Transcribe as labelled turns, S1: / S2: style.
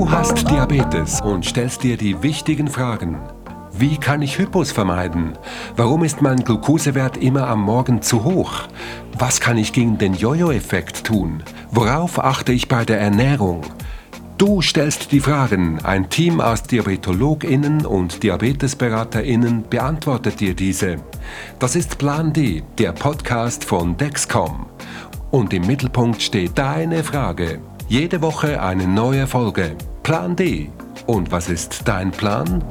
S1: Du hast Diabetes und stellst dir die wichtigen Fragen. Wie kann ich Hypos vermeiden? Warum ist mein Glukosewert immer am Morgen zu hoch? Was kann ich gegen den Jojo-Effekt tun? Worauf achte ich bei der Ernährung? Du stellst die Fragen. Ein Team aus DiabetologInnen und DiabetesberaterInnen beantwortet dir diese. Das ist Plan D, der Podcast von Dexcom. Und im Mittelpunkt steht deine Frage. Jede Woche eine neue Folge. Plan D. Und was ist dein Plan?